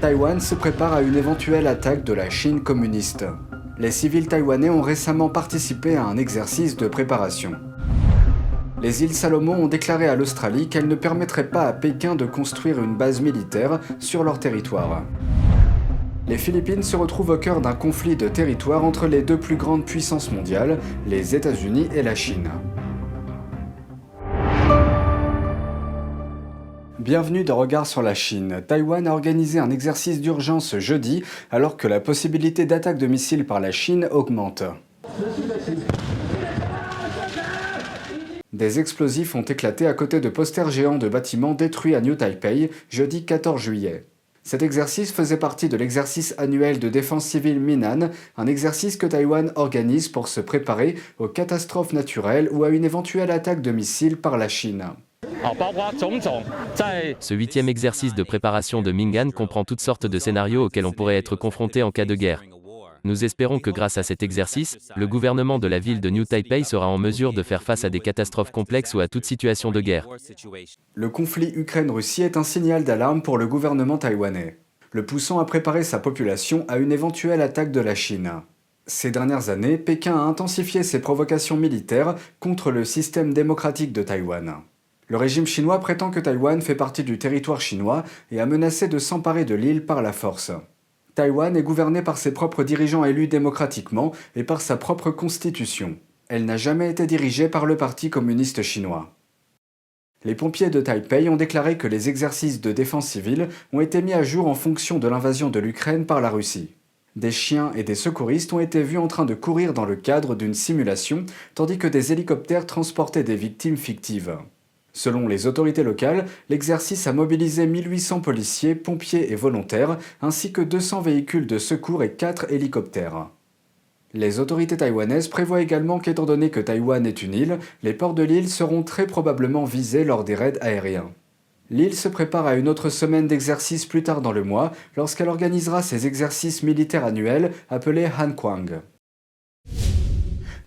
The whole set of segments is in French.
Taïwan se prépare à une éventuelle attaque de la Chine communiste. Les civils taïwanais ont récemment participé à un exercice de préparation. Les îles Salomon ont déclaré à l'Australie qu'elles ne permettraient pas à Pékin de construire une base militaire sur leur territoire. Les Philippines se retrouvent au cœur d'un conflit de territoire entre les deux plus grandes puissances mondiales, les États-Unis et la Chine. Bienvenue dans Regard sur la Chine. Taïwan a organisé un exercice d'urgence jeudi alors que la possibilité d'attaque de missiles par la Chine augmente. Des explosifs ont éclaté à côté de posters géants de bâtiments détruits à New Taipei jeudi 14 juillet. Cet exercice faisait partie de l'exercice annuel de défense civile Minan, un exercice que Taïwan organise pour se préparer aux catastrophes naturelles ou à une éventuelle attaque de missiles par la Chine. Ce huitième exercice de préparation de Mingan comprend toutes sortes de scénarios auxquels on pourrait être confronté en cas de guerre. Nous espérons que grâce à cet exercice, le gouvernement de la ville de New Taipei sera en mesure de faire face à des catastrophes complexes ou à toute situation de guerre. Le conflit Ukraine-Russie est un signal d'alarme pour le gouvernement taïwanais, le poussant à préparer sa population à une éventuelle attaque de la Chine. Ces dernières années, Pékin a intensifié ses provocations militaires contre le système démocratique de Taïwan. Le régime chinois prétend que Taïwan fait partie du territoire chinois et a menacé de s'emparer de l'île par la force. Taïwan est gouvernée par ses propres dirigeants élus démocratiquement et par sa propre constitution. Elle n'a jamais été dirigée par le Parti communiste chinois. Les pompiers de Taipei ont déclaré que les exercices de défense civile ont été mis à jour en fonction de l'invasion de l'Ukraine par la Russie. Des chiens et des secouristes ont été vus en train de courir dans le cadre d'une simulation, tandis que des hélicoptères transportaient des victimes fictives. Selon les autorités locales, l'exercice a mobilisé 1800 policiers, pompiers et volontaires, ainsi que 200 véhicules de secours et 4 hélicoptères. Les autorités taïwanaises prévoient également qu'étant donné que Taïwan est une île, les ports de l'île seront très probablement visés lors des raids aériens. L'île se prépare à une autre semaine d'exercice plus tard dans le mois, lorsqu'elle organisera ses exercices militaires annuels appelés Hankwang.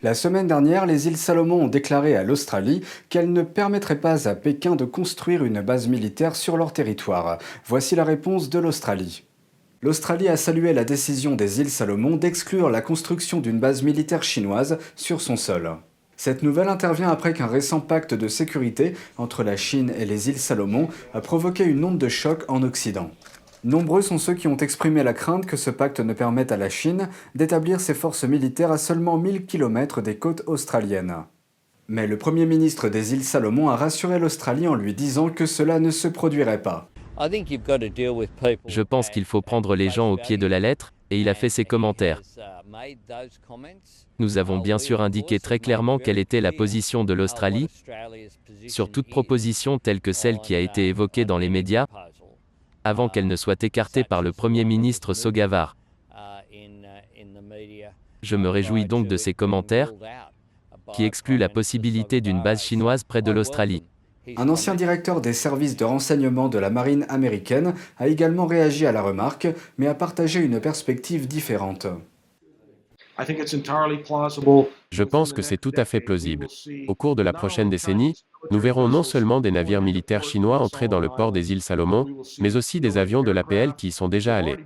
La semaine dernière, les îles Salomon ont déclaré à l'Australie qu'elles ne permettraient pas à Pékin de construire une base militaire sur leur territoire. Voici la réponse de l'Australie. L'Australie a salué la décision des îles Salomon d'exclure la construction d'une base militaire chinoise sur son sol. Cette nouvelle intervient après qu'un récent pacte de sécurité entre la Chine et les îles Salomon a provoqué une onde de choc en Occident. Nombreux sont ceux qui ont exprimé la crainte que ce pacte ne permette à la Chine d'établir ses forces militaires à seulement 1000 km des côtes australiennes. Mais le Premier ministre des îles Salomon a rassuré l'Australie en lui disant que cela ne se produirait pas. Je pense qu'il faut prendre les gens au pied de la lettre, et il a fait ses commentaires. Nous avons bien sûr indiqué très clairement quelle était la position de l'Australie sur toute proposition telle que celle qui a été évoquée dans les médias, avant qu'elle ne soit écartée par le Premier ministre Sogavar. Je me réjouis donc de ces commentaires, qui excluent la possibilité d'une base chinoise près de l'Australie. Un ancien directeur des services de renseignement de la marine américaine a également réagi à la remarque, mais a partagé une perspective différente. Je pense que c'est tout à fait plausible. Au cours de la prochaine décennie, nous verrons non seulement des navires militaires chinois entrer dans le port des îles Salomon, mais aussi des avions de l'APL qui y sont déjà allés.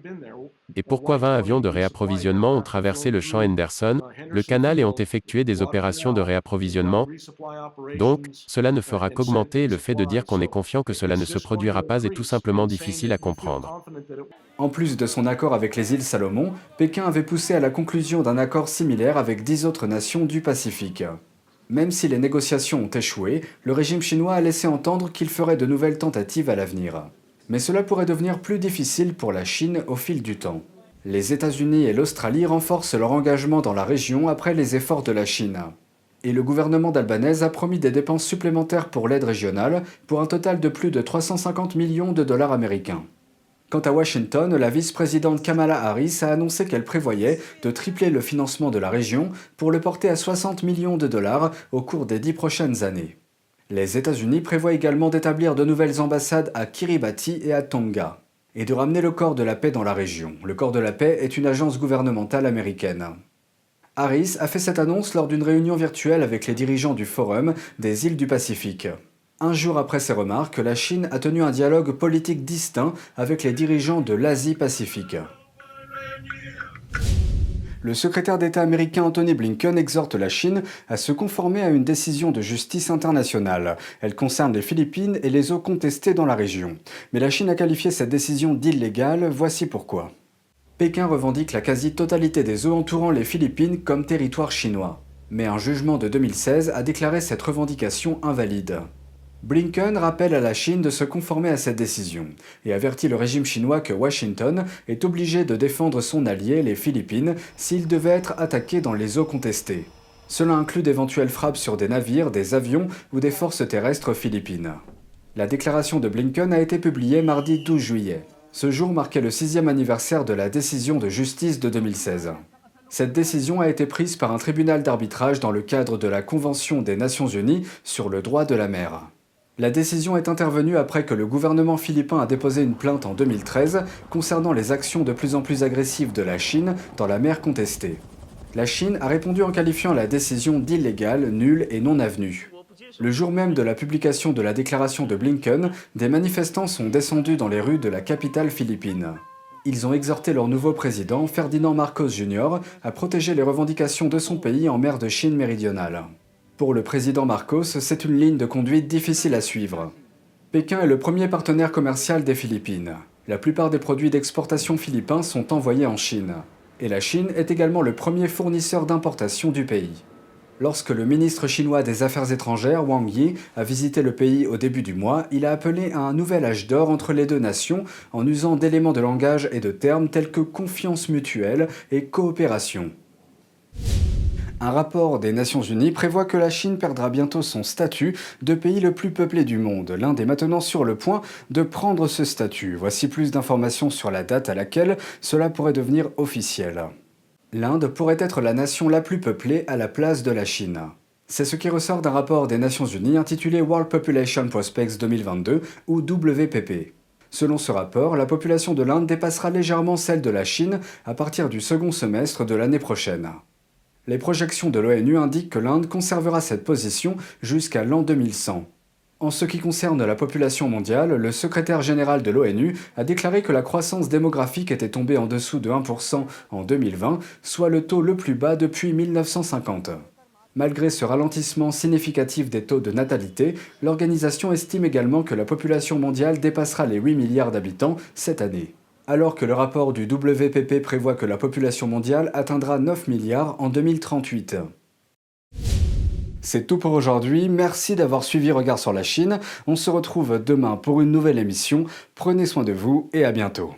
Et pourquoi 20 avions de réapprovisionnement ont traversé le champ Henderson, le canal et ont effectué des opérations de réapprovisionnement Donc, cela ne fera qu'augmenter le fait de dire qu'on est confiant que cela ne se produira pas est tout simplement difficile à comprendre. En plus de son accord avec les îles Salomon, Pékin avait poussé à la conclusion d'un accord similaire avec dix autres nations du Pacifique. Même si les négociations ont échoué, le régime chinois a laissé entendre qu'il ferait de nouvelles tentatives à l'avenir. Mais cela pourrait devenir plus difficile pour la Chine au fil du temps. Les États-Unis et l'Australie renforcent leur engagement dans la région après les efforts de la Chine. Et le gouvernement d'Albanese a promis des dépenses supplémentaires pour l'aide régionale pour un total de plus de 350 millions de dollars américains. Quant à Washington, la vice-présidente Kamala Harris a annoncé qu'elle prévoyait de tripler le financement de la région pour le porter à 60 millions de dollars au cours des dix prochaines années. Les États-Unis prévoient également d'établir de nouvelles ambassades à Kiribati et à Tonga, et de ramener le corps de la paix dans la région. Le corps de la paix est une agence gouvernementale américaine. Harris a fait cette annonce lors d'une réunion virtuelle avec les dirigeants du Forum des îles du Pacifique. Un jour après ces remarques, la Chine a tenu un dialogue politique distinct avec les dirigeants de l'Asie-Pacifique. Le secrétaire d'État américain Anthony Blinken exhorte la Chine à se conformer à une décision de justice internationale. Elle concerne les Philippines et les eaux contestées dans la région. Mais la Chine a qualifié cette décision d'illégale, voici pourquoi. Pékin revendique la quasi-totalité des eaux entourant les Philippines comme territoire chinois. Mais un jugement de 2016 a déclaré cette revendication invalide. Blinken rappelle à la Chine de se conformer à cette décision et avertit le régime chinois que Washington est obligé de défendre son allié, les Philippines, s'il devait être attaqué dans les eaux contestées. Cela inclut d'éventuelles frappes sur des navires, des avions ou des forces terrestres philippines. La déclaration de Blinken a été publiée mardi 12 juillet. Ce jour marquait le sixième anniversaire de la décision de justice de 2016. Cette décision a été prise par un tribunal d'arbitrage dans le cadre de la Convention des Nations Unies sur le droit de la mer. La décision est intervenue après que le gouvernement philippin a déposé une plainte en 2013 concernant les actions de plus en plus agressives de la Chine dans la mer contestée. La Chine a répondu en qualifiant la décision d'illégale, nulle et non avenue. Le jour même de la publication de la déclaration de Blinken, des manifestants sont descendus dans les rues de la capitale philippine. Ils ont exhorté leur nouveau président, Ferdinand Marcos Jr., à protéger les revendications de son pays en mer de Chine méridionale. Pour le président Marcos, c'est une ligne de conduite difficile à suivre. Pékin est le premier partenaire commercial des Philippines. La plupart des produits d'exportation philippins sont envoyés en Chine. Et la Chine est également le premier fournisseur d'importation du pays. Lorsque le ministre chinois des Affaires étrangères, Wang Yi, a visité le pays au début du mois, il a appelé à un nouvel âge d'or entre les deux nations en usant d'éléments de langage et de termes tels que confiance mutuelle et coopération. Un rapport des Nations Unies prévoit que la Chine perdra bientôt son statut de pays le plus peuplé du monde. L'Inde est maintenant sur le point de prendre ce statut. Voici plus d'informations sur la date à laquelle cela pourrait devenir officiel. L'Inde pourrait être la nation la plus peuplée à la place de la Chine. C'est ce qui ressort d'un rapport des Nations Unies intitulé World Population Prospects 2022 ou WPP. Selon ce rapport, la population de l'Inde dépassera légèrement celle de la Chine à partir du second semestre de l'année prochaine. Les projections de l'ONU indiquent que l'Inde conservera cette position jusqu'à l'an 2100. En ce qui concerne la population mondiale, le secrétaire général de l'ONU a déclaré que la croissance démographique était tombée en dessous de 1% en 2020, soit le taux le plus bas depuis 1950. Malgré ce ralentissement significatif des taux de natalité, l'organisation estime également que la population mondiale dépassera les 8 milliards d'habitants cette année alors que le rapport du WPP prévoit que la population mondiale atteindra 9 milliards en 2038. C'est tout pour aujourd'hui, merci d'avoir suivi Regard sur la Chine, on se retrouve demain pour une nouvelle émission, prenez soin de vous et à bientôt.